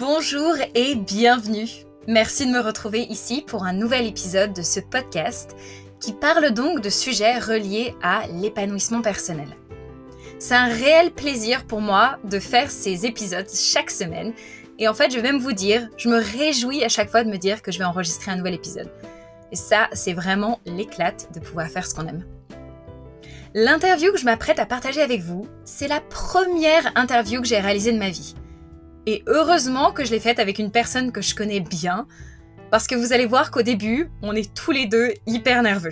Bonjour et bienvenue. Merci de me retrouver ici pour un nouvel épisode de ce podcast qui parle donc de sujets reliés à l'épanouissement personnel. C'est un réel plaisir pour moi de faire ces épisodes chaque semaine et en fait je vais même vous dire, je me réjouis à chaque fois de me dire que je vais enregistrer un nouvel épisode. Et ça, c'est vraiment l'éclate de pouvoir faire ce qu'on aime. L'interview que je m'apprête à partager avec vous, c'est la première interview que j'ai réalisée de ma vie. Et heureusement que je l'ai faite avec une personne que je connais bien, parce que vous allez voir qu'au début, on est tous les deux hyper nerveux.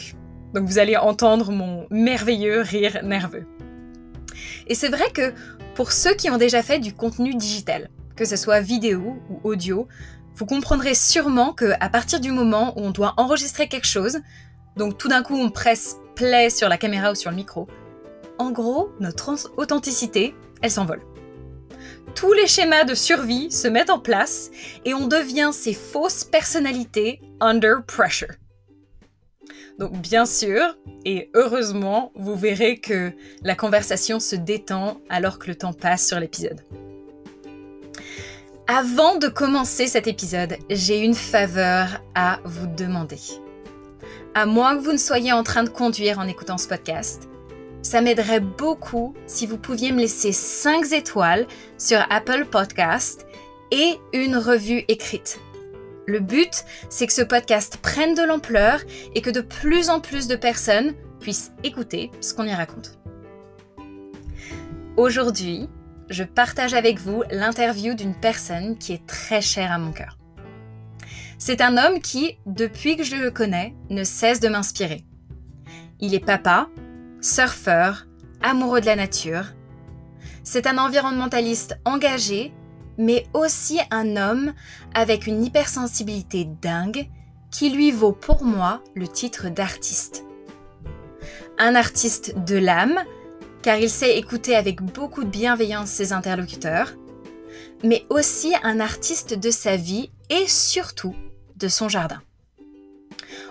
Donc vous allez entendre mon merveilleux rire nerveux. Et c'est vrai que pour ceux qui ont déjà fait du contenu digital, que ce soit vidéo ou audio, vous comprendrez sûrement que à partir du moment où on doit enregistrer quelque chose, donc tout d'un coup on presse play sur la caméra ou sur le micro, en gros, notre authenticité, elle s'envole tous les schémas de survie se mettent en place et on devient ces fausses personnalités under pressure. Donc bien sûr, et heureusement, vous verrez que la conversation se détend alors que le temps passe sur l'épisode. Avant de commencer cet épisode, j'ai une faveur à vous demander. À moins que vous ne soyez en train de conduire en écoutant ce podcast, ça m'aiderait beaucoup si vous pouviez me laisser 5 étoiles sur Apple Podcast et une revue écrite. Le but, c'est que ce podcast prenne de l'ampleur et que de plus en plus de personnes puissent écouter ce qu'on y raconte. Aujourd'hui, je partage avec vous l'interview d'une personne qui est très chère à mon cœur. C'est un homme qui, depuis que je le connais, ne cesse de m'inspirer. Il est papa, surfeur, amoureux de la nature. C'est un environnementaliste engagé, mais aussi un homme avec une hypersensibilité dingue qui lui vaut pour moi le titre d'artiste. Un artiste de l'âme, car il sait écouter avec beaucoup de bienveillance ses interlocuteurs, mais aussi un artiste de sa vie et surtout de son jardin.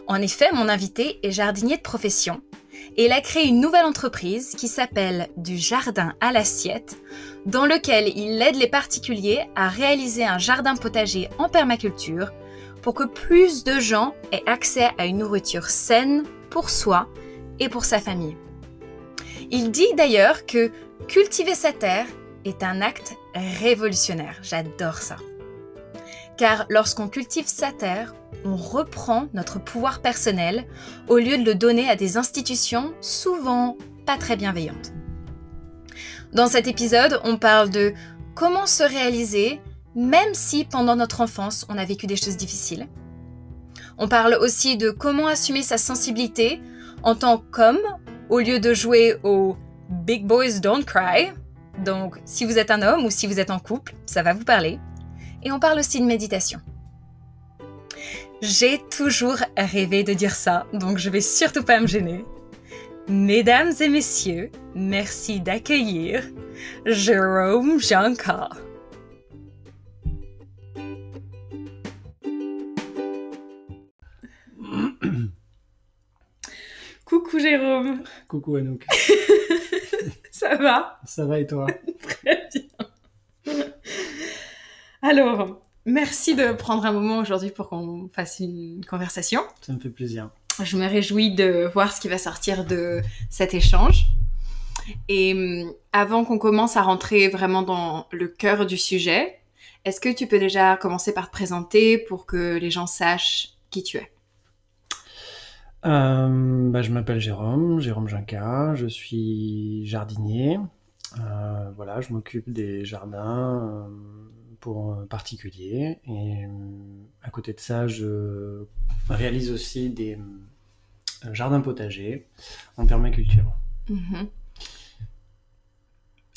En effet, mon invité est jardinier de profession et il a créé une nouvelle entreprise qui s'appelle Du Jardin à l'assiette, dans lequel il aide les particuliers à réaliser un jardin potager en permaculture pour que plus de gens aient accès à une nourriture saine pour soi et pour sa famille. Il dit d'ailleurs que cultiver sa terre est un acte révolutionnaire. J'adore ça. Car lorsqu'on cultive sa terre, on reprend notre pouvoir personnel au lieu de le donner à des institutions souvent pas très bienveillantes. Dans cet épisode, on parle de comment se réaliser même si pendant notre enfance on a vécu des choses difficiles. On parle aussi de comment assumer sa sensibilité en tant qu'homme au lieu de jouer au Big Boys Don't Cry. Donc si vous êtes un homme ou si vous êtes en couple, ça va vous parler. Et on parle aussi de méditation. J'ai toujours rêvé de dire ça, donc je vais surtout pas me gêner. Mesdames et messieurs, merci d'accueillir Jérôme Janka. Coucou Jérôme. Coucou Anouk. Ça va? Ça va et toi? Très bien. Alors, Merci de prendre un moment aujourd'hui pour qu'on fasse une conversation. Ça me fait plaisir. Je me réjouis de voir ce qui va sortir de cet échange. Et hum, avant qu'on commence à rentrer vraiment dans le cœur du sujet, est-ce que tu peux déjà commencer par te présenter pour que les gens sachent qui tu es? Euh, bah, Je m'appelle Jérôme, Jérôme Jinca, je suis jardinier. Euh, voilà, je m'occupe des jardins. Euh, pour euh, particulier. Et euh, à côté de ça, je réalise aussi des euh, jardins potagers en permaculture. Mhm.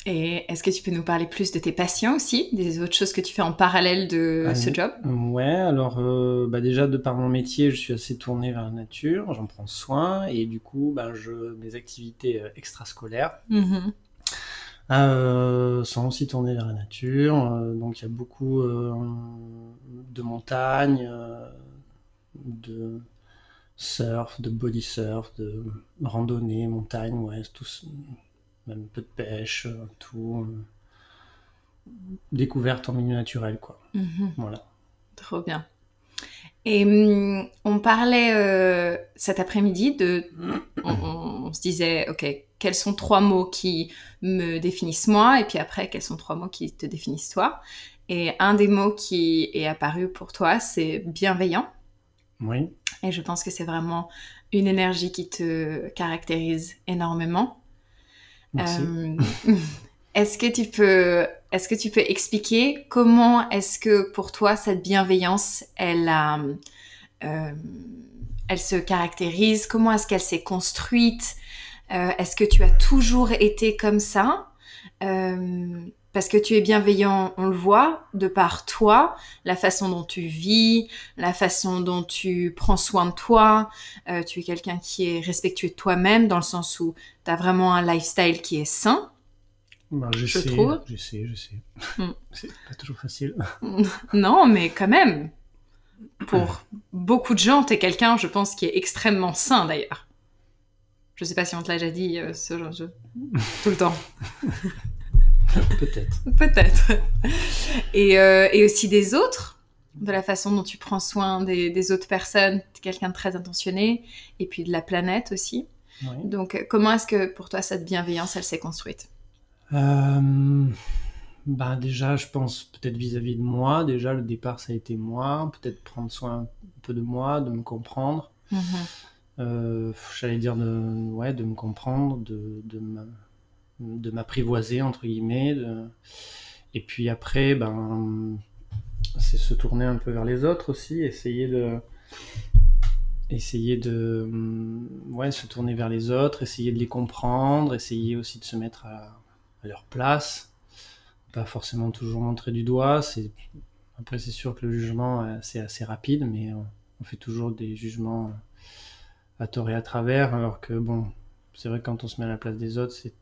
Et est-ce que tu peux nous parler plus de tes passions aussi, des autres choses que tu fais en parallèle de ce job? Ouais, alors bah déjà de par mon métier, je suis assez tourné vers la nature, j'en prends soin et du coup, bah, je, mes activités extrascolaires, mhm. Euh, sont aussi tournés vers la nature. Euh, donc il y a beaucoup euh, de montagnes, de surf, de body surf, de randonnée, montagne, ouais, tout, même un peu de pêche, tout. découverte en milieu naturel, quoi. Mhm. Voilà. Trop bien. Et hum, on parlait euh, cet après-midi de, on, se disait, ok, quels sont trois mots qui me définissent moi, et puis après, quels sont trois mots qui te définissent toi. Et un des mots qui est apparu pour toi, c'est bienveillant. Oui. Et je pense que c'est vraiment une énergie qui te caractérise énormément. Merci. Euh, est-ce que tu peux, est-ce que tu peux expliquer comment est-ce que pour toi cette bienveillance, elle euh, elle se caractérise? Comment est-ce qu'elle s'est construite? Est-ce que tu as toujours été comme ça? Parce que tu es bienveillant, on le voit, de par toi, la façon dont tu vis, la façon dont tu prends soin de toi. Euh, tu es quelqu'un qui est respectueux de toi-même, dans le sens où tu as vraiment un lifestyle qui est sain. Bah, je, je sais, trouve. Je sais, je sais. Hmm. C'est pas toujours facile. non, mais quand même. Pour beaucoup de gens, tu es quelqu'un, je pense, qui est extrêmement sain d'ailleurs. Je sais pas si on te l'a déjà dit euh, ce genre de... tout le temps. Peut-être. Peut-être. Et, euh, et, aussi des autres, de la façon dont tu prends soin des, autres personnes, quelqu'un de très intentionné, et puis de la planète aussi. Donc, comment est-ce que pour toi cette bienveillance, elle s'est construite? Euh, bah Déjà, je pense peut-être vis-à-vis de moi. Déjà, le départ, ça a été moi. Peut-être prendre soin un peu de moi, de me comprendre. Mhm. Euh, j'allais dire de, ouais, de me comprendre, de, de m'apprivoiser entre guillemets. Et puis après, ben, c'est se tourner un peu vers les autres aussi, essayer de essayer de ouais, se tourner vers les autres, essayer de les comprendre, essayer aussi de se mettre à, leur place, pas forcément toujours montrer du doigt. Après c'est sûr que le jugement euh, c'est assez rapide, mais on fait toujours des jugements à tort et à travers, alors que bon, c'est vrai que quand on se met à la place des autres, c'est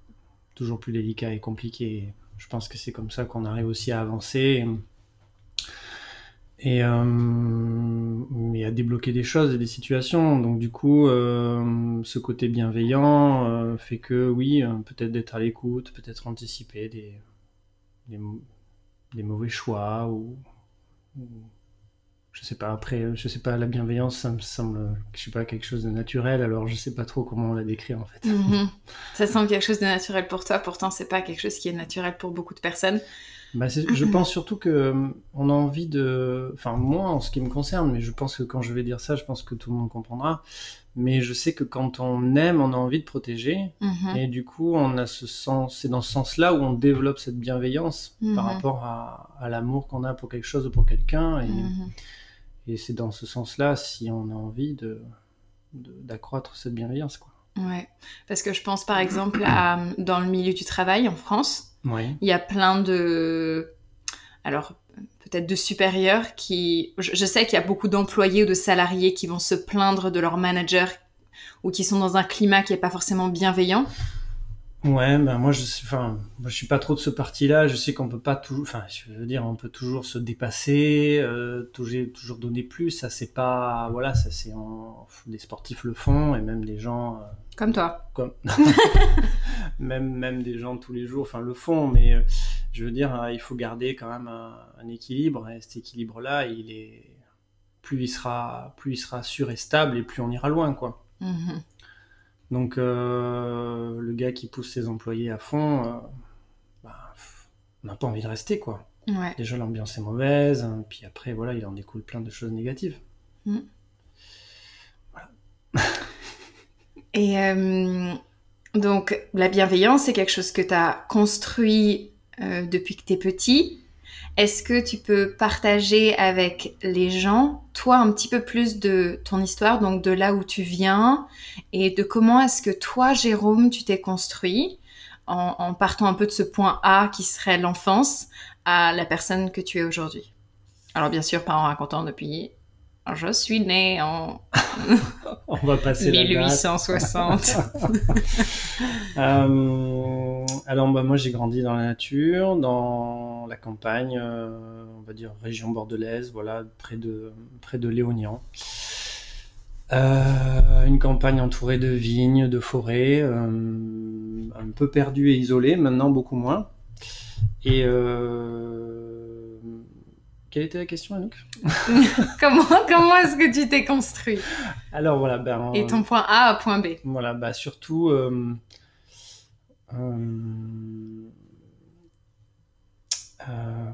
toujours plus délicat et compliqué. Je pense que c'est comme ça qu'on arrive aussi à avancer et, euh, à débloquer des choses et des situations. Donc du coup, euh, ce côté bienveillant euh, fait que oui, peut-être d'être à l'écoute, peut-être anticiper des, des, mauvais choix ou je sais pas après je sais pas la bienveillance ça me semble je sais pas quelque chose de naturel alors je sais pas trop comment on la décrire en fait mhm. ça semble quelque chose de naturel pour toi pourtant c'est pas quelque chose qui est naturel pour beaucoup de personnes bah, je pense surtout que euh, on a envie de enfin moi en ce qui me concerne mais je pense que quand je vais dire ça je pense que tout le monde comprendra mais je sais que quand on aime on a envie de protéger mhm. et du coup on a ce sens c'est dans ce sens là où on développe cette bienveillance par mhm. rapport à, à l'amour qu'on a pour quelque chose ou pour quelqu'un et et c'est dans ce sens-là, si on a envie de, d'accroître cette bienveillance. Quoi. Ouais, parce que je pense par exemple à, dans le milieu du travail en France, il y a plein de... Alors, peut-être de supérieurs qui... Je, sais qu'il y a beaucoup d'employés ou de salariés qui vont se plaindre de leur manager ou qui sont dans un climat qui n'est pas forcément bienveillant. Ouais, ben moi je enfin, moi, je suis pas trop de ce parti-là. Je sais qu'on peut pas toujours, enfin, je veux dire, on peut toujours se dépasser, euh, toujours, toujours donner plus. Ça c'est pas, voilà, ça c'est des sportifs le font et même des gens euh, comme toi, comme même même des gens tous les jours, enfin le font. Mais euh, je veux dire, il faut garder quand même un, équilibre. Et cet équilibre-là, il est plus il sera plus il sera sûr et stable et plus on ira loin, quoi. Mm-hmm. Donc euh, le gars qui pousse ses employés à fond, euh, bah, on n'a pas envie de rester quoi. Déjà l'ambiance est mauvaise, hein, puis après voilà, il en découle plein de choses négatives. Mm. Voilà. Et euh, donc la bienveillance, c'est quelque chose que tu as construit depuis que tu es petit. Est-ce que tu peux partager avec les gens, toi, un petit peu plus de ton histoire, donc de là où tu viens, et de comment est-ce que toi, Jérôme, tu t'es construit en, partant un peu de ce point A qui serait l'enfance à la personne que tu es aujourd'hui? Alors bien sûr, pas en racontant depuis je suis né en On va passer 1860. euh, alors bah, moi j'ai grandi dans la nature, dans la campagne, euh, on va dire région bordelaise, voilà, près de, près de Léognan. Euh, une campagne entourée de vignes, de forêts, un peu perdue et isolée, maintenant beaucoup moins. Et euh, quelle était la question, Anouk? Comment, comment est-ce que tu t'es construit? Alors voilà, ben, Et ton point A à point B. Voilà, bah surtout. Euh,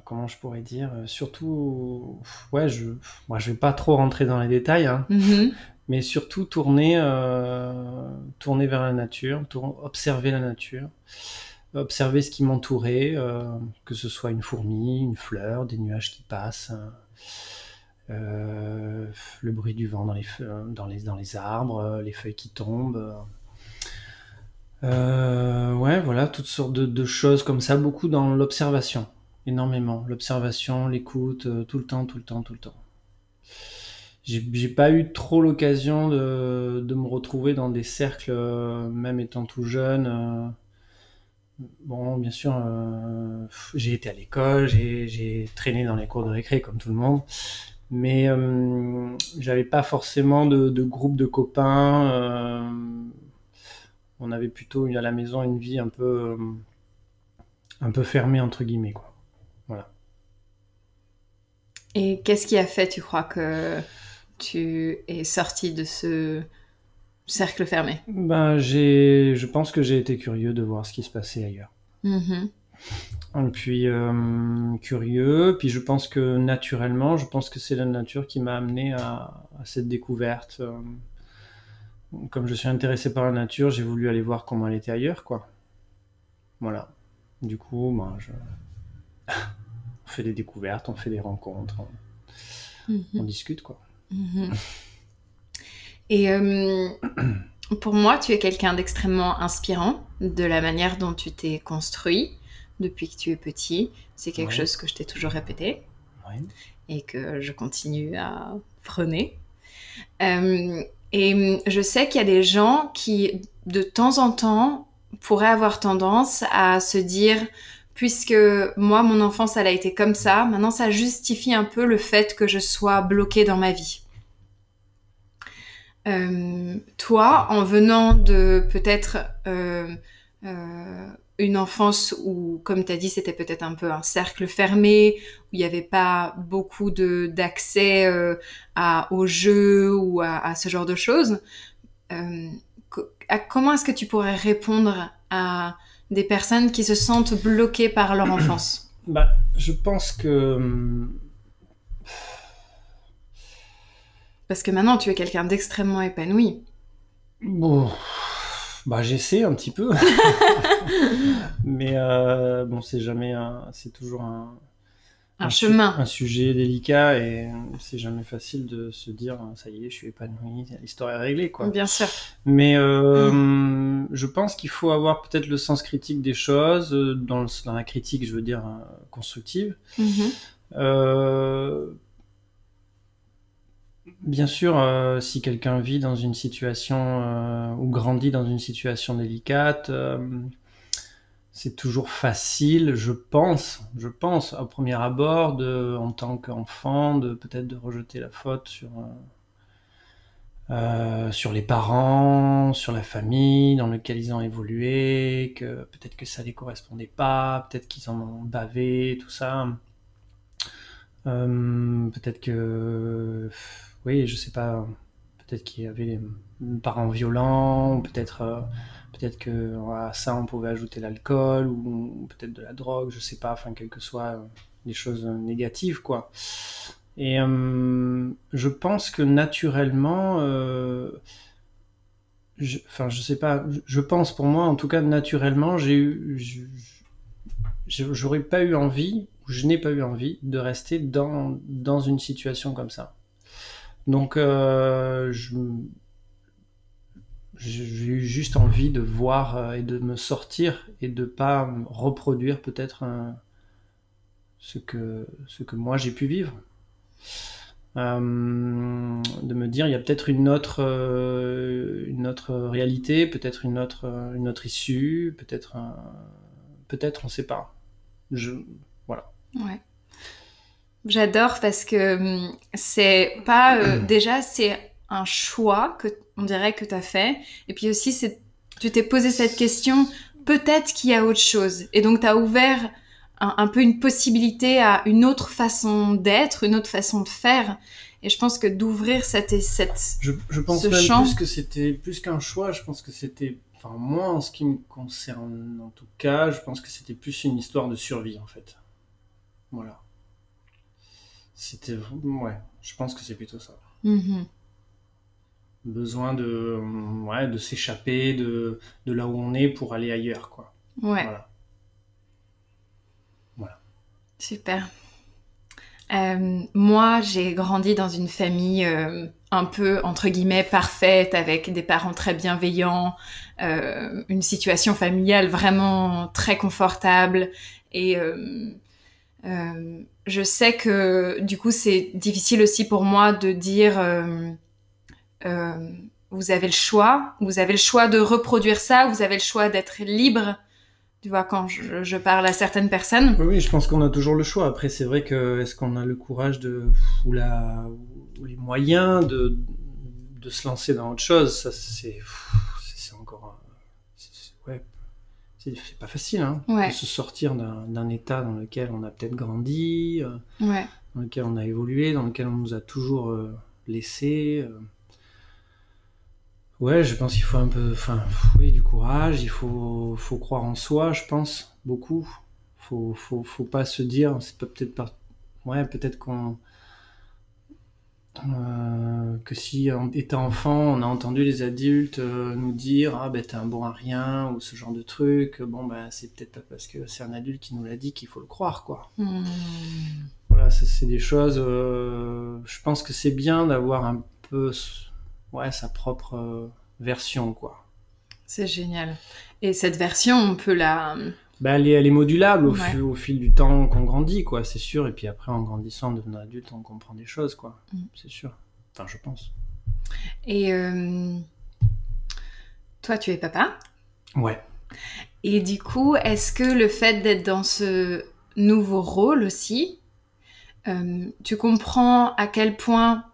comment je pourrais dire? Surtout, ouais, je, moi, je vais pas trop rentrer dans les détails, hein, mm-hmm. mais surtout tourner, tourner vers la nature, observer la nature observer ce qui m'entourait, euh, que ce soit une fourmi, une fleur, des nuages qui passent, euh, le bruit du vent dans les, dans dans les arbres, les feuilles qui tombent. Euh, ouais, voilà, toutes sortes de, choses comme ça, beaucoup dans l'observation, énormément. L'observation, l'écoute, tout le temps, tout le temps, tout le temps. J'ai pas eu trop l'occasion de, me retrouver dans des cercles, même étant tout jeune Bon, bien sûr, euh, j'ai été à l'école, j'ai traîné dans les cours de récré comme tout le monde, mais euh, j'avais pas forcément de, groupe de copains. Euh, on avait plutôt à la maison une vie un peu, un peu fermée entre guillemets, quoi. Voilà. Et qu'est-ce qui a fait, tu crois, que tu es sorti de ce cercle fermé ben, j'ai, Je pense que j'ai été curieux de voir ce qui se passait ailleurs. Mm-hmm. Et puis euh, curieux, puis je pense que naturellement, je pense que c'est la nature qui m'a amené à, cette découverte. Euh, comme je suis intéressé par la nature, j'ai voulu aller voir comment elle était ailleurs, quoi. Voilà. Du coup, ben, je... on fait des découvertes, on fait des rencontres, on, mm-hmm. discute, quoi. Mm-hmm. Et euh, pour moi, tu es quelqu'un d'extrêmement inspirant de la manière dont tu t'es construit depuis que tu es petit. C'est quelque chose que je t'ai toujours répété et que je continue à prôner. Euh, et je sais qu'il y a des gens qui, de temps en temps, pourraient avoir tendance à se dire puisque moi, mon enfance, elle a été comme ça, maintenant ça justifie un peu le fait que je sois bloquée dans ma vie. Euh, toi, en venant de peut-être euh, euh, une enfance où, comme tu as dit, c'était peut-être un peu un cercle fermé, où il n'y avait pas beaucoup d'accès à, aux jeux ou à, ce genre de choses, comment est-ce que tu pourrais répondre à des personnes qui se sentent bloquées par leur enfance? Bah, Je pense que hum, Parce que maintenant, tu es quelqu'un d'extrêmement épanoui. Bon, bah j'essaie un petit peu. Mais euh, bon, c'est jamais. C'est toujours un... Un, chemin. un sujet délicat et c'est jamais facile de se dire ça y est, je suis épanoui, l'histoire est réglée quoi. Bien sûr. Mais euh, mm. je pense qu'il faut avoir peut-être le sens critique des choses, euh, dans, dans la critique, je veux dire constructive. Mm-hmm. Bien sûr, euh, si quelqu'un vit dans une situation euh, ou grandit dans une situation délicate, euh, c'est toujours facile, je pense, je pense, au premier abord, en tant qu'enfant, de peut-être de rejeter la faute sur sur les parents, sur la famille dans laquelle ils ont évolué, que peut-être que ça les correspondait pas, peut-être qu'ils en ont bavé, tout ça. peut-être que oui, je sais pas, peut-être qu'il y avait des parents violents, peut-être euh, peut-être que à ça on pouvait ajouter l'alcool ou, peut-être de la drogue, je sais pas, enfin quelles que soient des choses négatives quoi. Et euh, je pense que naturellement, euh, enfin je sais pas, je pense pour moi en tout cas naturellement, j'ai eu, j'aurais pas eu envie, ou je n'ai pas eu envie de rester dans dans une situation comme ça. Donc, euh, j'ai eu juste envie de voir euh, et de me sortir et de pas reproduire peut-être ce, que, ce que moi j'ai pu vivre. Euh, de me dire il y a peut-être une autre une autre réalité peut-être une autre une autre issue peut-être peut-être on sait pas. Je voilà. Ouais J'adore parce que hum, c'est pas euh, déjà c'est un choix que on dirait que tu as fait et puis aussi c'est tu t'es posé cette question peut-être qu'il y a autre chose. Et donc, tu as ouvert un, peu une possibilité à une autre façon d'être, une autre façon de faire. Et je pense que d'ouvrir cette, cette je, je pense même plus que c'était plus qu'un choix. Je pense que c'était, enfin moi en ce qui me concerne en tout cas, je pense que c'était plus une histoire de survie en fait. Voilà. C'était ouais, je pense que c'est plutôt ça. Mm-hmm. Besoin de ouais, de s'échapper de, de là où on est pour aller ailleurs quoi. Ouais. Voilà. Super. Euh, moi, j'ai grandi dans une famille euh, un peu, entre guillemets, parfaite, avec des parents très bienveillants, euh, une situation familiale vraiment très confortable. Et je sais que, du coup, c'est difficile aussi pour moi de dire, vous avez le choix, vous avez le choix de reproduire ça, vous avez le choix d'être libre tu vois, quand je, parle à certaines personnes. Oui, je pense qu'on a toujours le choix. Après, c'est vrai que est-ce qu'on a le courage de ou, la, les moyens de, de se lancer dans autre chose? Ça, c'est c'est pas facile, hein, de se sortir d'un état dans lequel on a peut-être grandi, euh, dans lequel on a évolué, dans lequel on nous a toujours euh, laissé. Euh. Ouais, je pense qu'il faut un peu, enfin, oui, du courage. Il faut, faut croire en soi, je pense, beaucoup. Faut, faut, faut pas se dire, c'est peut-être pas, ouais, peut-être qu'on, euh, que si en étant enfant, on a entendu les adultes euh, nous dire ah ben t'es un bon à rien ou ce genre de truc, bon ben c'est peut-être pas parce que c'est un adulte qui nous l'a dit qu'il faut le croire quoi. Hmm. Voilà, c'est des choses. Euh, je pense que c'est bien d'avoir un peu ouais, sa propre version, quoi. C'est génial. Et cette version, on peut la... Bah, elle, est, elle est modulable au, au, fil du temps qu'on grandit, quoi, c'est sûr. Et puis après, en grandissant, en devenant adulte, on comprend des choses, quoi. Mm. C'est sûr. Enfin, je pense. Et euh, toi, tu es papa? Ouais. Et du coup, est-ce que le fait d'être dans ce nouveau rôle aussi, euh, tu comprends à quel point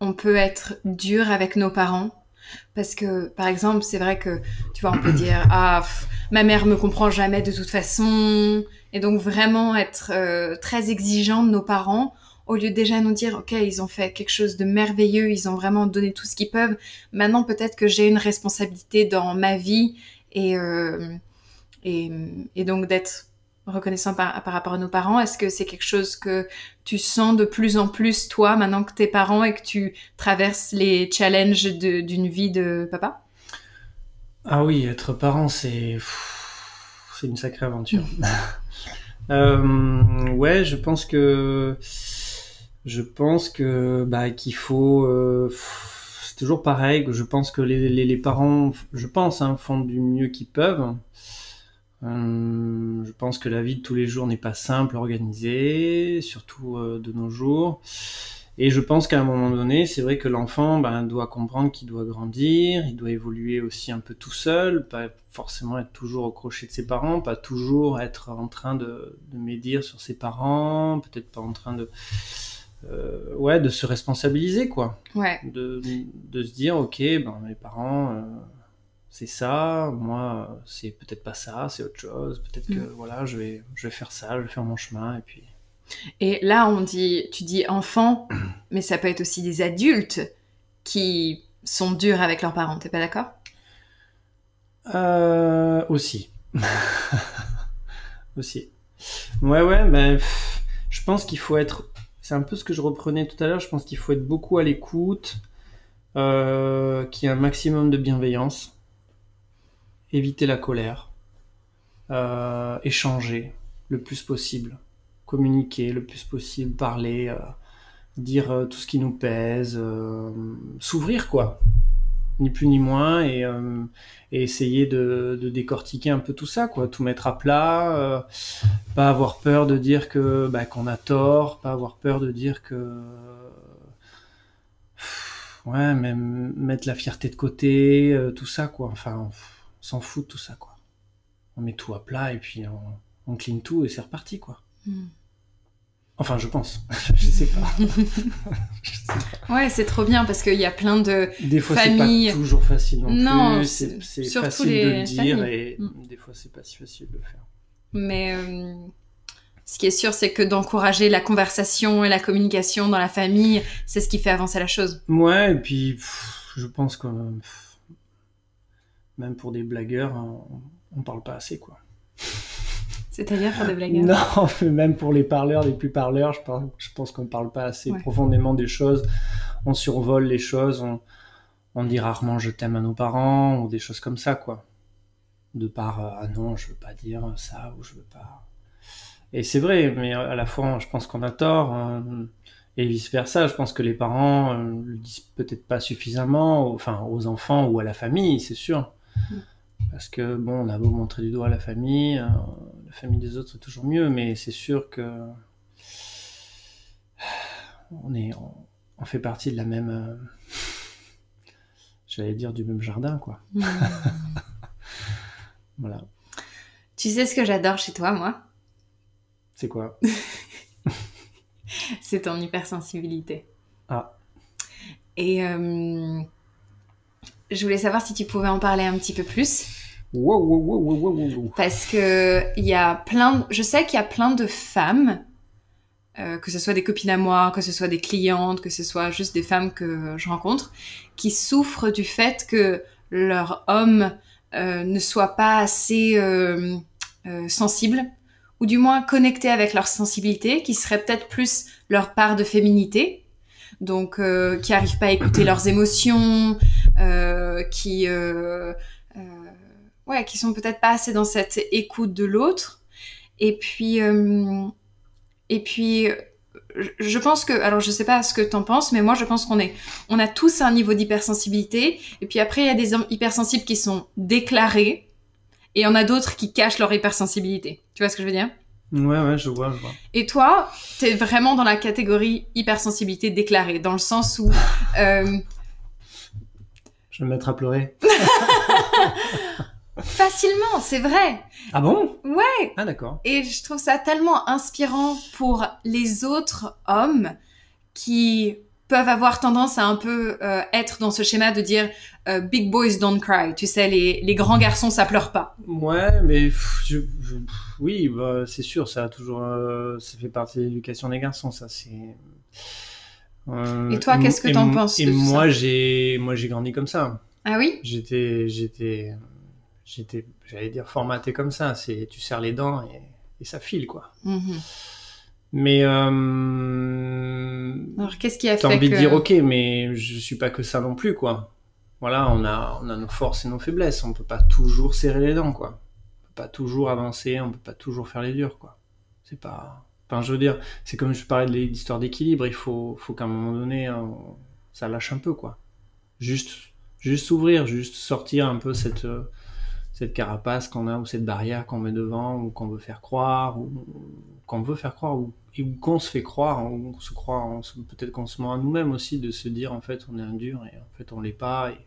on peut être dur avec nos parents? Parce que, par exemple, c'est vrai que, tu vois, on peut dire, ah, ma mère me comprend jamais de toute façon. Et donc, vraiment être euh, très exigeant de nos parents, au lieu de nous dire, ok, ils ont fait quelque chose de merveilleux, ils ont vraiment donné tout ce qu'ils peuvent. Maintenant, peut-être que j'ai une responsabilité dans ma vie et, euh, et, et donc d'être reconnaissant par, rapport à nos parents? Est-ce que c'est quelque chose que tu sens de plus en plus, toi, maintenant que t'es parent et que tu traverses les challenges d'une vie de papa? Ah oui, être parent, c'est c'est une sacrée aventure. euh, ouais, je pense que je pense que bah qu'il faut euh, c'est toujours pareil que je pense que les, les, les parents je pense hein, font du mieux qu'ils peuvent je pense que la vie de tous les jours n'est pas simple, organisée, surtout euh, de nos jours. Et je pense qu'à un moment donné, c'est vrai que l'enfant ben, doit comprendre qu'il doit grandir, il doit évoluer aussi un peu tout seul, pas forcément être toujours au crochet de ses parents, pas toujours être en train de, de médire sur ses parents, peut-être pas en train de, euh, ouais, de se responsabiliser quoi, ouais. de, de se dire ok, ben mes parents, euh, c'est ça, moi c'est peut-être pas ça, c'est autre chose, peut-être que mm. voilà, je vais, je vais faire ça, je vais faire mon chemin et puis. Et là, on dit, tu dis enfant, mais ça peut être aussi des adultes qui sont durs avec leurs parents, t'es pas d'accord? Euh, Aussi. aussi. Ouais, ouais, ben, je pense qu'il faut être. C'est un peu ce que je reprenais tout à l'heure, je pense qu'il faut être beaucoup à l'écoute, euh, qu'il y ait un maximum de bienveillance éviter la colère, euh, échanger le plus possible, communiquer le plus possible, parler, euh, dire euh, tout ce qui nous pèse, s'ouvrir quoi, ni plus ni moins, et, essayer de, décortiquer un peu tout ça, quoi, tout mettre à plat, pas avoir peur de dire que bah, qu'on a tort, pas avoir peur de dire que ouais, même mettre la fierté de côté, tout ça quoi, enfin s'en fout de tout ça, quoi. On met tout à plat et puis on, on clean tout et c'est reparti, quoi. Hmm. Enfin, je pense. je sais pas. pas. Ouais, c'est trop bien parce qu'il y a plein de des fois, familles. c'est pas toujours facile non, non plus. C'est facile de le dire et mm. des fois, c'est pas si facile de le faire. Mais euh, ce qui est sûr, c'est que d'encourager la conversation et la communication dans la famille, c'est ce qui fait avancer la chose. Ouais, et puis je pense que même pour des blagueurs, on, on parle pas assez, quoi. C'est-à-dire pour des blagueurs Non, même pour les parleurs, les plus parleurs, je pense, je pense qu'on ne parle pas assez profondément des choses. On survole les choses, on, dit rarement je t'aime à nos parents ou des choses comme ça, quoi. De par euh, ah non, je veux pas dire ça ou je veux pas. Et c'est vrai, mais à la fois, je pense qu'on a tort. Hein, et vice versa, je pense que les parents euh, le disent peut-être pas suffisamment, enfin aux enfants ou à la famille, c'est sûr. Parce que, bon, on a beau montrer du doigt à la famille, euh, la famille des autres est toujours mieux, mais c'est sûr que. On, est, on, fait partie de la même. Euh, j'allais dire du même jardin, quoi. Hmm. voilà. Tu sais ce que j'adore chez toi, moi? C'est quoi? C'est ton hypersensibilité. Ah. Et. Euh, je voulais savoir si tu pouvais en parler un petit peu plus. Parce que il y a plein, je sais qu'il y a plein de femmes, euh, que ce soit des copines à moi, que ce soit des clientes, que ce soit juste des femmes que je rencontre, qui souffrent du fait que leur homme euh, ne soit pas assez euh, sensible, ou du moins connecté avec leur sensibilité, qui serait peut-être plus leur part de féminité, donc qui n'arrivent pas à écouter leurs émotions, qui ouais, qui sont peut-être pas assez dans cette écoute de l'autre. Et puis, euh, et puis, je pense que, alors je sais pas ce que t'en penses, mais moi je pense qu'on est, on a tous un niveau d'hypersensibilité. Et puis après, il y a des hypersensibles qui sont déclarés, et en a d'autres qui cachent leur hypersensibilité. Tu vois ce que je veux dire? Ouais, ouais, je vois, je vois. Et toi, t'es vraiment dans la catégorie hypersensibilité déclarée, dans le sens où. Euh... Je vais me mettre à pleurer. Facilement, c'est vrai. Ah bon? Ouais. Ah d'accord. Et je trouve ça tellement inspirant pour les autres hommes qui peuvent avoir tendance à un peu euh, être dans ce schéma de dire euh, big boys don't cry. Tu sais, les, les grands garçons ça pleure pas. Ouais, mais je, oui, bah, c'est sûr, ça a toujours, euh, ça fait partie de l'éducation des garçons, ça c'est. et toi, qu'est-ce que t'en penses Et moi, j'ai, moi, j'ai grandi comme ça. Ah oui? J'étais, j'étais j'étais, j'allais dire, formaté comme ça. C'est, tu serres les dents et, ça file, quoi. Mhm. Mais euh, alors qu'est-ce qui a fait T'as envie de dire ok, mais je suis pas que ça non plus, quoi. Voilà, on a, on a nos forces et nos faiblesses. On peut pas toujours serrer les dents, quoi. On peut pas toujours avancer, on peut pas toujours faire les durs, quoi. C'est pas. Enfin, je veux dire, c'est comme je parlais de l'histoire d'équilibre. Il faut, faut qu'à un moment donné, ça lâche un peu, quoi. Juste, juste s'ouvrir, juste sortir un peu cette, euh, cette carapace qu'on a ou cette barrière qu'on met devant ou qu'on veut faire croire ou qu'on veut faire croire ou, qu'on se fait croire, on se croit, peut-être qu'on se ment à nous-mêmes aussi de se dire en fait on est un dur et en fait on l'est pas et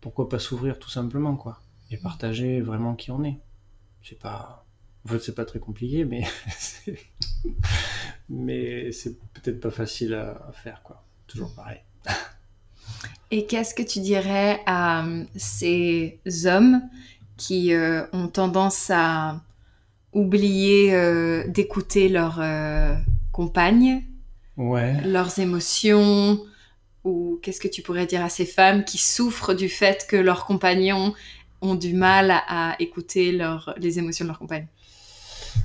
pourquoi pas s'ouvrir tout simplement quoi et partager vraiment qui on est. C'est pas, en fait c'est pas très compliqué mais mais c'est peut-être pas facile à faire quoi. Toujours pareil. Et qu'est-ce que tu dirais à ces hommes qui euh, ont tendance à oublier euh, d'écouter leurs euh, compagnes, leurs émotions, ou qu'est-ce que tu pourrais dire à ces femmes qui souffrent du fait que leurs compagnons ont du mal à, écouter les émotions de leurs compagnes?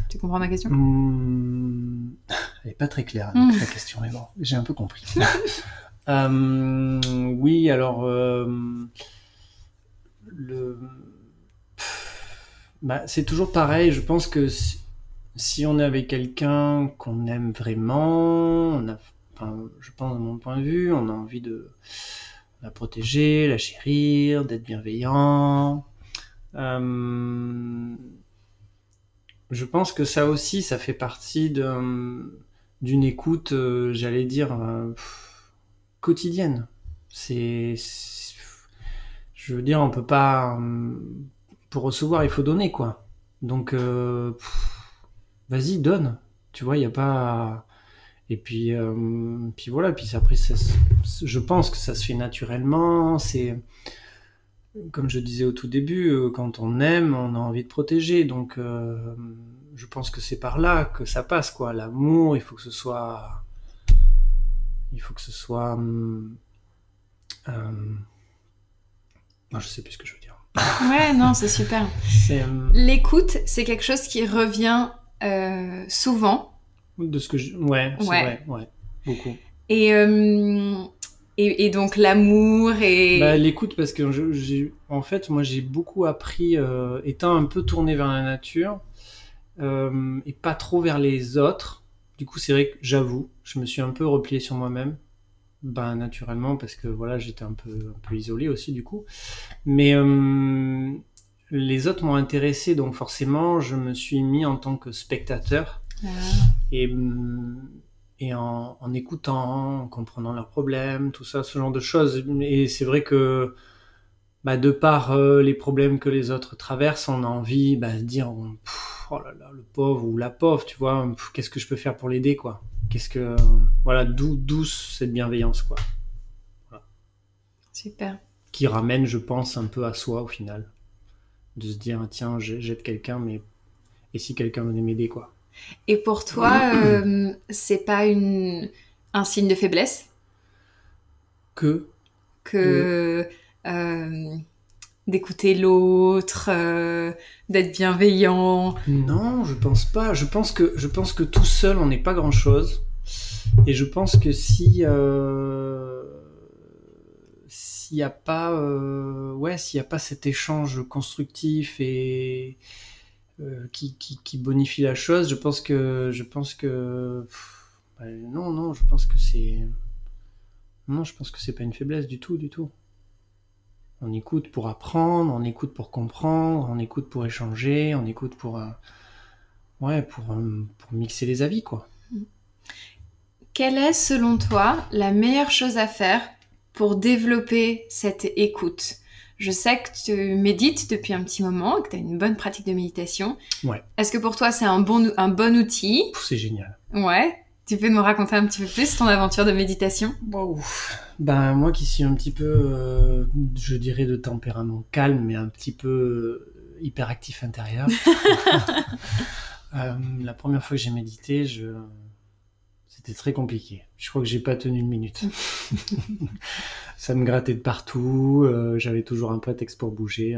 Tu comprends ma question? Mmh. Elle n'est pas très claire, la mmh. question, mais bon, j'ai un peu compris. oui, alors, le bah, c'est toujours pareil. Je pense que si, on est avec quelqu'un qu'on aime vraiment, on a, je pense de mon point de vue, on a envie de la protéger, la chérir, d'être bienveillant. Euh, je pense que ça aussi, ça fait partie d'une écoute, euh, j'allais dire, euh, quotidienne. C'est, je veux dire, on peut pas, pour recevoir, il faut donner, quoi. Donc, euh, vas-y, donne. Tu vois, il n'y a pas. Et puis, puis voilà, puis après, je pense que ça se fait naturellement. C'est comme je disais au tout début, quand on aime, on a envie de protéger. Donc, je pense que c'est par là que ça passe, quoi. L'amour, il faut que ce soit, il faut que ce soit, euh... non, je sais plus ce que je veux. Ouais, non, c'est super. Euh, L'écoute, c'est quelque chose qui revient euh, souvent. De ce que je, ouais, c'est vrai, ouais, beaucoup. Et, euh, et, et, donc l'amour et. Bah, l'écoute, parce que j'ai, en fait, moi, j'ai beaucoup appris, étant un peu tourné vers la nature et pas trop vers les autres. Du coup, c'est vrai que j'avoue, je me suis un peu replié sur moi-même. Ben, naturellement, parce que voilà, j'étais un peu, un peu isolé aussi, du coup. Mais euh, les autres m'ont intéressé, donc forcément, je me suis mis en tant que spectateur. Ah. Et, et en, en, écoutant, en comprenant leurs problèmes, tout ça, ce genre de choses. Et c'est vrai que bah, de par euh, les problèmes que les autres traversent, on a envie bah, de dire oh là là, le pauvre ou la pauvre, tu vois, qu'est-ce que je peux faire pour l'aider, quoi. Qu'est-ce que. Voilà, d'où douce cette bienveillance, quoi. Super. Qui ramène, je pense, un peu à soi au final. De se dire, tiens, j'aide quelqu'un, mais. Et si quelqu'un venait m'aider, quoi. Et pour toi, euh, c'est pas une... un signe de faiblesse? Que Que. Euh, d'écouter l'autre, euh, d'être bienveillant. Non, je pense pas. Je pense que je pense que tout seul on n'est pas grand chose. Et je pense que si euh, s'il n'y a pas ouais s'il a pas cet échange constructif et qui, qui, bonifie la chose, je pense que je pense que bah, non non je pense que c'est non je pense que c'est pas une faiblesse du tout du tout. On écoute pour apprendre, on écoute pour comprendre, on écoute pour échanger, on écoute pour, euh, ouais, pour, euh, pour mixer les avis, quoi. Quelle est, selon toi, la meilleure chose à faire pour développer cette écoute? Je sais que tu médites depuis un petit moment, que tu as une bonne pratique de méditation. Ouais. Est-ce que pour toi, c'est un bon, un bon outil? C'est génial. Ouais. Tu peux nous raconter un petit peu plus ton aventure de méditation? Ben moi qui suis un petit peu, euh, je dirais de tempérament calme, mais un petit peu euh, hyperactif intérieur. euh, la première fois que j'ai médité, je... c'était très compliqué. Je crois que j'ai pas tenu une minute. Ça me grattait de partout. Euh, j'avais toujours un prétexte pour bouger.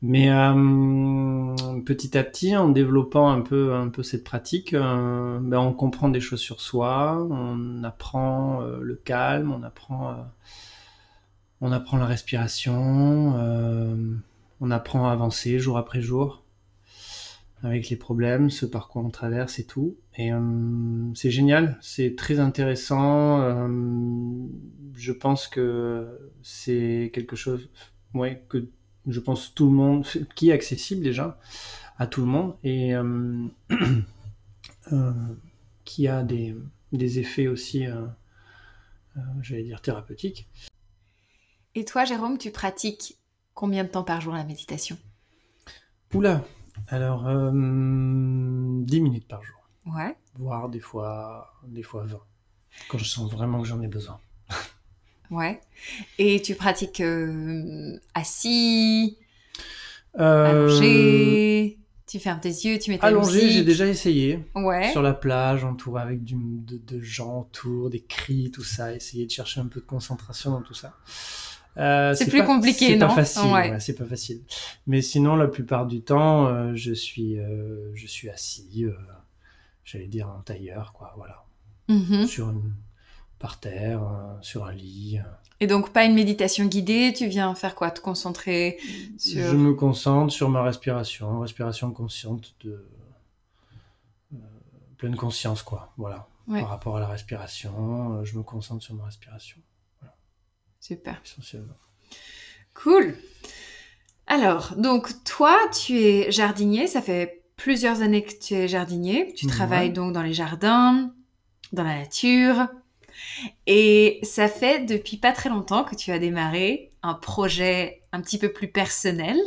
Mais euh, petit à petit, en développant un peu, un peu cette pratique, euh, ben on comprend des choses sur soi, on apprend euh, le calme, on apprend, on apprend la respiration, on apprend à avancer jour après jour avec les problèmes, ce par quoi on traverse et tout. Et c'est génial, c'est très intéressant. je pense que c'est quelque chose, ouais, que je pense tout le monde, qui est accessible déjà à tout le monde et euh, euh, qui a des, effets aussi, euh, j'allais dire, thérapeutiques. Et toi, Jérôme, tu pratiques combien de temps par jour la méditation? Oula, alors 10 minutes par jour. Ouais. Voire des fois, des fois 20, quand je sens vraiment que j'en ai besoin. Ouais. Et tu pratiques euh, assis, euh... allongé. Tu fermes tes yeux, tu mets ta Allongé, j'ai déjà essayé. Ouais. Sur la plage, entouré avec du, de, gens autour, des cris, tout ça. Essayer de chercher un peu de concentration dans tout ça. Euh, c'est plus compliqué, non C'est pas facile. Ouais. c'est pas facile. Mais sinon, la plupart du temps, euh, je suis, je suis assis. J'allais dire en tailleur, quoi. Voilà. Mm-hmm. Sur une par terre, euh, sur un lit. Et donc pas une méditation guidée, tu viens faire quoi? Te concentrer sur... Je me concentre sur ma respiration, respiration consciente de... Euh, pleine conscience, quoi. Voilà. Par rapport à la respiration, euh, je me concentre sur ma respiration. Super. Essentiellement. Cool. Alors, donc toi, tu es jardinier, ça fait plusieurs années que tu es jardinier. Tu travailles donc dans les jardins, dans la nature. Et ça fait depuis pas très longtemps que tu as démarré un projet un petit peu plus personnel.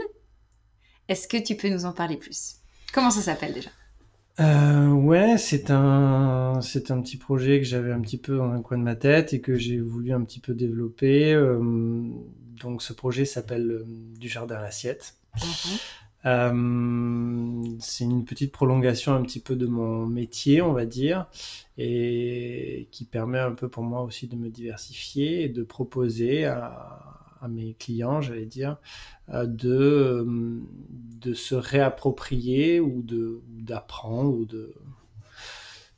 Est-ce que tu peux nous en parler plus? Comment ça s'appelle déjà? Euh, ouais, c'est un, c'est un petit projet que j'avais un petit peu dans un coin de ma tête et que j'ai voulu un petit peu développer. Euh, donc, ce projet s'appelle euh, Du jardin à l'assiette. Mhm. c'est une petite prolongation un petit peu de mon métier, on va dire, et qui permet un peu pour moi aussi de me diversifier et de proposer à, mes clients, j'allais dire, euh, de, euh, de se réapproprier ou d'apprendre ou de, euh,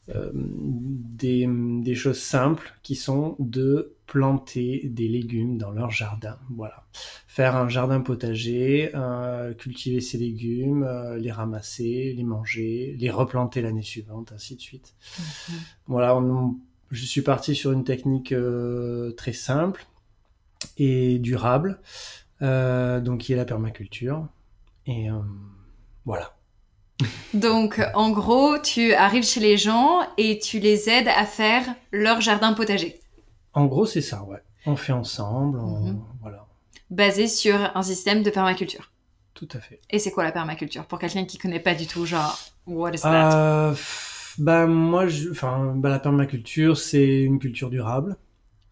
des, des, choses simples qui sont de planter des légumes dans leur jardin. Voilà. Faire un jardin potager, cultiver ces légumes, les ramasser, les manger, les replanter l'année suivante, ainsi de suite. Mhm. Voilà, je suis parti sur une technique très simple et durable, euh, donc qui est la permaculture. Et euh, voilà. Donc, en gros, tu arrives chez les gens et tu les aides à faire leur jardin potager. En gros, c'est ça, ouais. On fait ensemble, mhm. voilà. Basé sur un système de permaculture. Tout à fait. Et c'est quoi la permaculture Pour quelqu'un qui connaît pas du tout, genre, what is that? Euh, Bah, moi, je... enfin, bah, la permaculture, c'est une culture durable.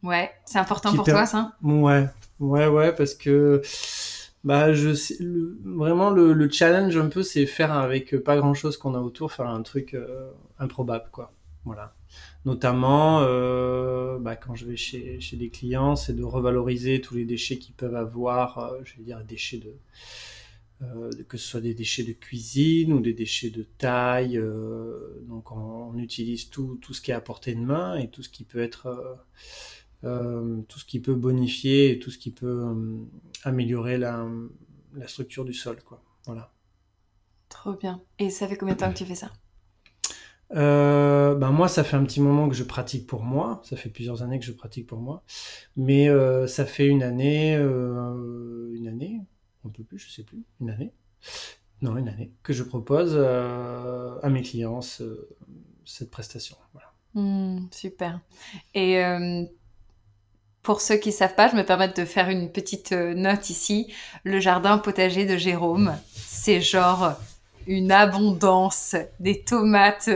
Ouais, c'est important pour toi, ça? Ouais, ouais, ouais, parce que bah je vraiment le, challenge un peu c'est faire avec pas grand chose qu'on a autour faire un truc euh, improbable quoi. Voilà. Notamment euh, bah, quand je vais chez, chez des clients c'est de revaloriser tous les déchets qu'ils peuvent avoir euh, je vais dire déchets de que ce soit des déchets de cuisine ou des déchets de taille donc on, on, utilise tout, tout ce qui est à portée de main et tout ce qui peut être euh, tout ce qui peut bonifier et tout ce qui peut euh, améliorer la, la, structure du sol. Quoi. Voilà. Trop bien. Et ça fait combien de temps que tu fais ça? Euh, ben moi, ça fait un petit moment que je pratique pour moi. Ça fait plusieurs années que je pratique pour moi. Mais ça fait une année, une année, un peu plus, je sais plus, une année. Non, une année que je propose à mes clients cette prestation. Voilà. Mmh, super. Et pour ceux qui ne savent pas, je me permets de faire une petite euh, note ici. Le jardin potager de Jérôme, c'est genre une abondance, des tomates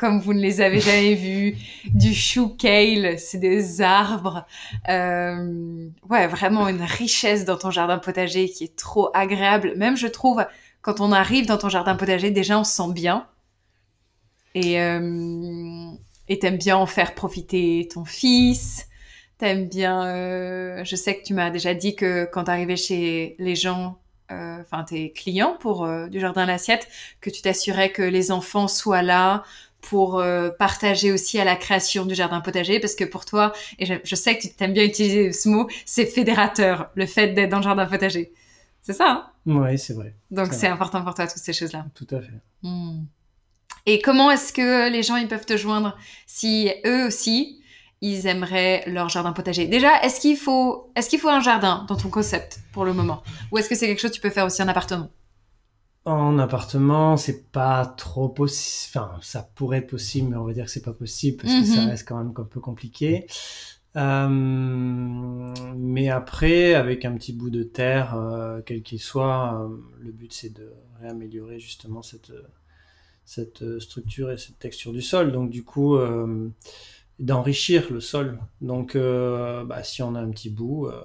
comme vous ne les avez jamais vues, du chou kale, c'est des arbres. Euh, ouais, vraiment une richesse dans ton jardin potager qui est trop agréable. Même je trouve, quand on arrive dans ton jardin potager, déjà on se sent bien. Et euh, et t'aimes bien en faire profiter ton fils. T'aimes bien. Euh, je sais que tu m'as déjà dit que quand t'arrivais chez les gens, euh, enfin tes clients pour euh, du jardin à l'assiette, que tu t'assurais que les enfants soient là pour partager aussi à la création du jardin potager, parce que pour toi, et je, sais que tu t'aimes bien utiliser ce mot, c'est fédérateur, le fait d'être dans le jardin potager. C'est ça hein? Oui, c'est vrai. Donc c'est important pour toi toutes ces choses-là. Tout à fait. Hmm. Et comment est-ce que les gens ils peuvent te joindre si eux aussi ils aimeraient leur jardin potager. Déjà, est-ce qu'il faut, est-ce qu'il faut un jardin dans ton concept pour le moment, ou est-ce que c'est quelque chose que tu peux faire aussi en appartement? En appartement, c'est pas trop possible. Enfin, ça pourrait être possible, mais on va dire que c'est pas possible parce que ça mhm. reste quand même un peu compliqué. Euh, mais après, avec un petit bout de terre, euh, quel qu'il soit, euh, le but c'est de réaméliorer justement cette cette structure et cette texture du sol. Donc du coup d'enrichir le sol. Donc, euh, bah, si on a un petit bout, euh,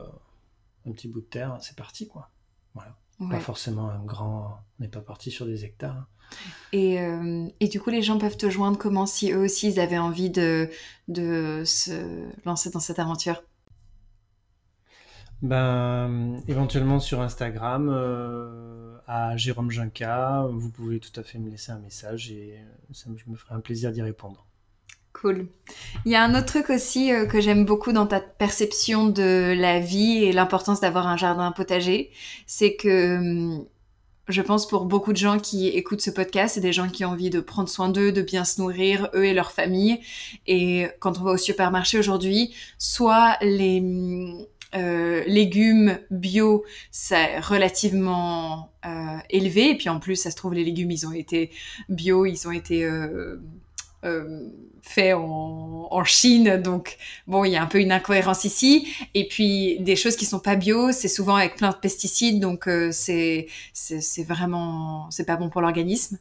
un petit bout de terre, c'est parti, quoi. Voilà. Pas forcément un grand. On n'est pas parti sur des hectares. Et, euh, et, du coup, les gens peuvent te joindre comment si eux aussi ils avaient envie de, de se lancer dans cette aventure? Ben, éventuellement sur Instagram, à Jérôme Junca, vous pouvez tout à fait me laisser un message et ça, je me ferai un plaisir d'y répondre. Cool. Il y a un autre truc aussi euh, que j'aime beaucoup dans ta perception de la vie et l'importance d'avoir un jardin potager, c'est que hum, je pense pour beaucoup de gens qui écoutent ce podcast, c'est des gens qui ont envie de prendre soin d'eux, de bien se nourrir, eux et leur famille. Et quand on va au supermarché aujourd'hui, soit les hum, euh, légumes bio, c'est relativement euh, élevé. Et puis en plus, ça se trouve, les légumes, ils ont été bio, ils ont été fait en, Chine. Donc, bon, il y a un peu une incohérence ici. Et puis, des choses qui sont pas bio, c'est souvent avec plein de pesticides. Donc, euh, c'est, c'est vraiment, c'est pas bon pour l'organisme.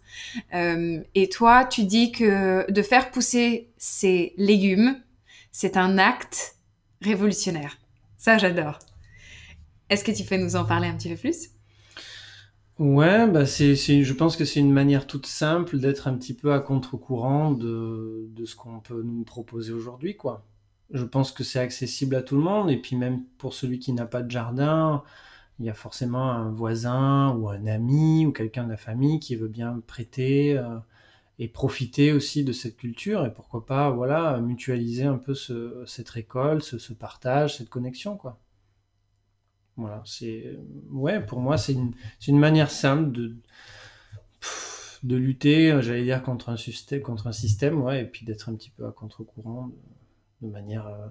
Euh, et toi, tu dis que de faire pousser ces légumes, c'est un acte révolutionnaire. Ça, j'adore. Est-ce que tu peux nous en parler un petit peu plus? Ouais, bah c'est, je pense que c'est une manière toute simple d'être un petit peu à contre-courant de, de ce qu'on peut nous proposer aujourd'hui, quoi. Je pense que c'est accessible à tout le monde, et puis même pour celui qui n'a pas de jardin, il y a forcément un voisin ou un ami ou quelqu'un de la famille qui veut bien prêter euh, et profiter aussi de cette culture, et pourquoi pas, voilà, mutualiser un peu ce, cette récolte, ce, ce partage, cette connexion, quoi. Voilà, c'est ouais, pour moi c'est une, une manière simple de de lutter, j'allais dire contre un système, contre un système, ouais, et puis d'être un petit peu à contre-courant de, manière euh,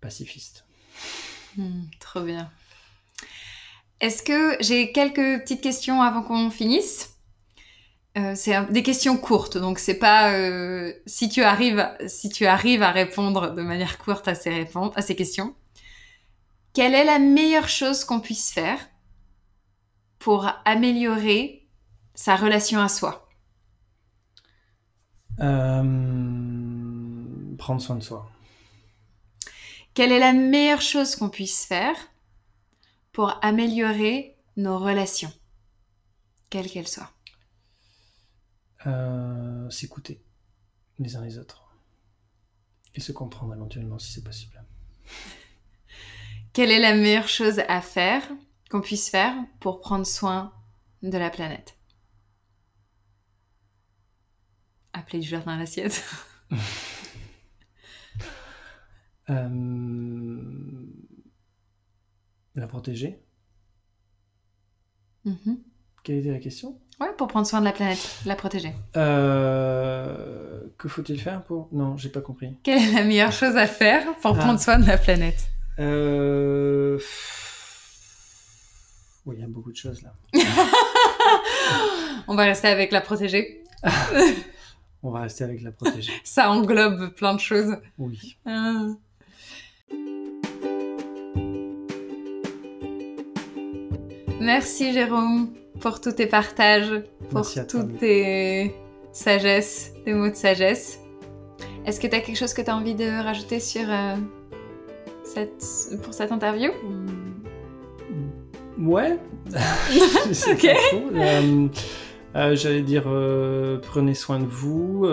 pacifiste. Hmm, trop bien. Est-ce que j'ai quelques petites questions avant qu'on finisse? Euh, C'est des questions courtes, donc c'est pas euh, si tu arrives si tu arrives à répondre de manière courte à ces à ces questions. Quelle est la meilleure chose qu'on puisse faire pour améliorer sa relation à soi? Euh, Prendre soin de soi. Quelle est la meilleure chose qu'on puisse faire pour améliorer nos relations, quelles qu'elles soient euh, S'écouter les uns les autres et se comprendre éventuellement si c'est possible. Quelle est la meilleure chose à faire, qu'on puisse faire pour prendre soin de la planète? Appeler du jardin à l'assiette. Euh, la protéger. Mm-hmm. Quelle était la question? Ouais, pour prendre soin de la planète, la protéger. Euh, que faut-il faire pour? Non, j'ai pas compris. Quelle est la meilleure chose à faire pour ah. prendre soin de la planète? Euh... Oui, il y a beaucoup de choses là. On va rester avec la protégée. On va rester avec la protégée. Ça englobe plein de choses. Oui. Ah. Merci Jérôme pour tous tes partages, pour toutes tes sagesses, tes mots de sagesse. Est-ce que tu as quelque chose que tu as envie de rajouter sur, euh, pour cette interview Ouais. ok. Euh, euh, j'allais dire, euh, prenez soin de vous.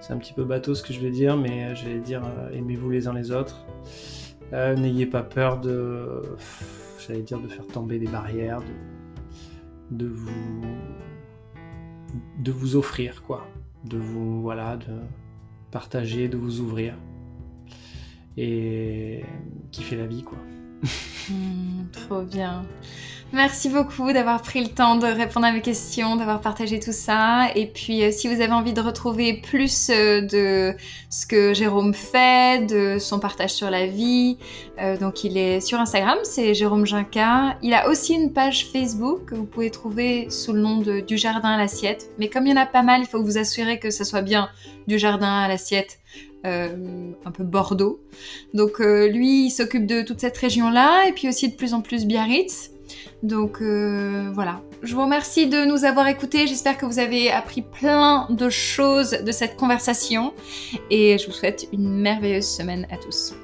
c'est un petit peu bateau ce que je vais dire, mais j'allais dire, aimez-vous les uns les autres. N'ayez pas peur de, j'allais dire, de faire tomber des barrières, de, de vous, de vous offrir quoi, de vous, voilà, de partager, de vous ouvrir et qui fait la vie, quoi. Hmm, trop bien. Merci beaucoup d'avoir pris le temps de répondre à mes questions, d'avoir partagé tout ça. Et puis, euh, si vous avez envie de retrouver plus euh, de ce que Jérôme fait, de son partage sur la vie, euh, donc il est sur Instagram, c'est Jérôme Jinka. Il a aussi une page Facebook que vous pouvez trouver sous le nom de Du Jardin à l'assiette. Mais comme il y en a pas mal, il faut vous assurer que ce soit bien Du Jardin à l'assiette euh, un peu Bordeaux. Donc euh, lui, il s'occupe de toute cette région-là et puis aussi de plus en plus Biarritz. Donc euh, voilà. Je vous remercie de nous avoir écoutés. J'espère que vous avez appris plein de choses de cette conversation et je vous souhaite une merveilleuse semaine à tous.